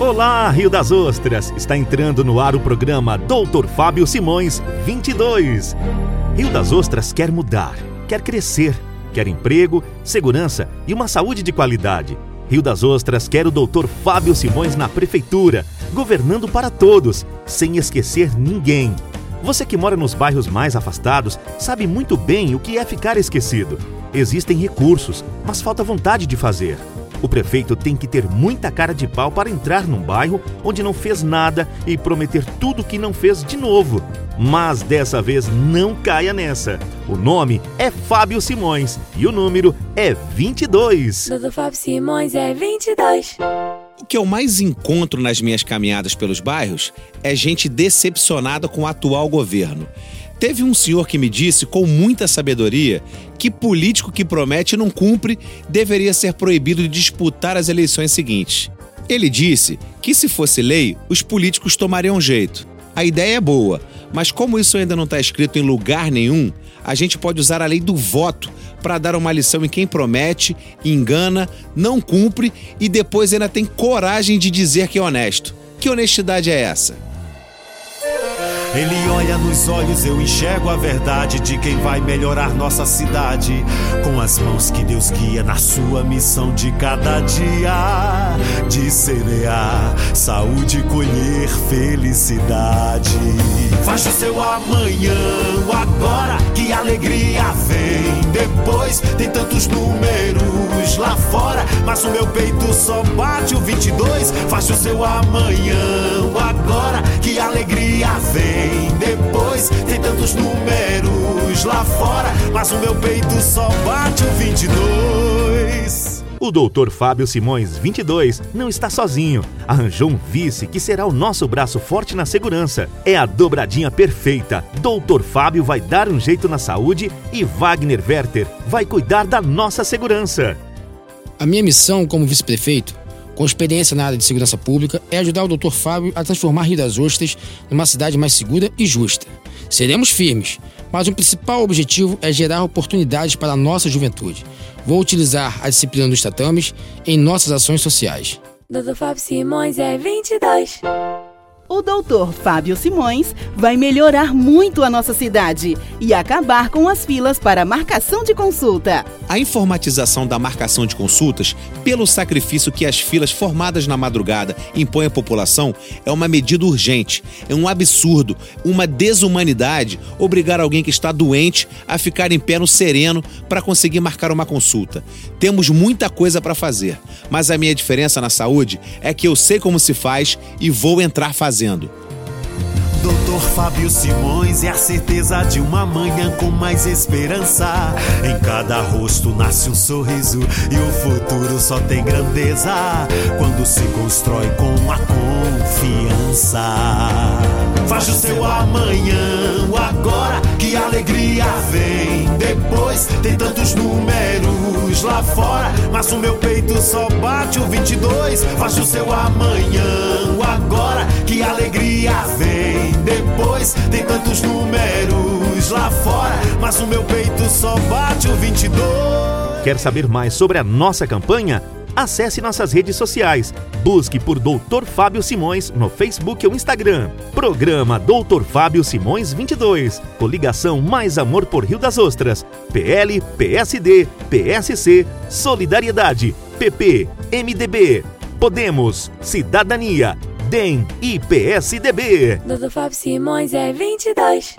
Olá, Rio das Ostras! Está entrando no ar o programa Doutor Fábio Simões 22. Rio das Ostras quer mudar, quer crescer, quer emprego, segurança e uma saúde de qualidade. Rio das Ostras quer o Doutor Fábio Simões na prefeitura, governando para todos, sem esquecer ninguém. Você que mora nos bairros mais afastados sabe muito bem o que é ficar esquecido. Existem recursos, mas falta vontade de fazer. O prefeito tem que ter muita cara de pau para entrar num bairro onde não fez nada e prometer tudo que não fez de novo. Mas dessa vez não caia nessa. O nome é Fábio Simões e o número é 22. Doutor Fábio Simões é 22. O que eu mais encontro nas minhas caminhadas pelos bairros é gente decepcionada com o atual governo. Teve um senhor que me disse, com muita sabedoria, que político que promete e não cumpre deveria ser proibido de disputar as eleições seguintes. Ele disse que, se fosse lei, os políticos tomariam jeito. A ideia é boa, mas como isso ainda não está escrito em lugar nenhum, a gente pode usar a lei do voto para dar uma lição em quem promete, engana, não cumpre e depois ainda tem coragem de dizer que é honesto. Que honestidade é essa? Ele olha nos olhos, eu enxergo a verdade de quem vai melhorar nossa cidade. Com as mãos que Deus guia na sua missão de cada dia. De semear saúde, colher felicidade. Faz o seu amanhã, agora que alegria vem. Depois tem tantos números lá fora, mas o meu peito só bate o 22. Faz o seu amanhã, Tantos números lá fora, mas o meu peito só bate o 22. O doutor Fábio Simões, 22, não está sozinho. Arranjou um vice que será o nosso braço forte na segurança. É a dobradinha perfeita. Doutor Fábio vai dar um jeito na saúde e Wagner Werther vai cuidar da nossa segurança. A minha missão como vice-prefeito com experiência na área de segurança pública, é ajudar o Dr. Fábio a transformar Rio das Ostras numa cidade mais segura e justa. Seremos firmes, mas o principal objetivo é gerar oportunidades para a nossa juventude. Vou utilizar a disciplina dos tatames em nossas ações sociais. Dr. Fábio Simões é 22 o doutor Fábio Simões vai melhorar muito a nossa cidade e acabar com as filas para marcação de consulta. A informatização da marcação de consultas, pelo sacrifício que as filas formadas na madrugada impõem à população, é uma medida urgente, é um absurdo, uma desumanidade obrigar alguém que está doente a ficar em pé no sereno para conseguir marcar uma consulta. Temos muita coisa para fazer, mas a minha diferença na saúde é que eu sei como se faz e vou entrar fazendo fazendo. Doutor Fábio Simões é a certeza de uma manhã com mais esperança. Em cada rosto nasce um sorriso e o futuro só tem grandeza quando se constrói com a confiança. Faz o seu amanhã, agora que alegria vem. Depois tem tantos números lá fora, mas o meu peito só bate o 22. Faz o seu amanhã, que alegria vem. Depois tem tantos números lá fora, mas o meu peito só bate o 22. Quer saber mais sobre a nossa campanha? Acesse nossas redes sociais. Busque por Doutor Fábio Simões no Facebook ou Instagram. Programa Doutor Fábio Simões 22. Coligação Mais Amor por Rio das Ostras. PL, PSD, PSC, Solidariedade, PP, MDB, Podemos, Cidadania, DEM e PSDB. Doutor Fábio Simões é 22.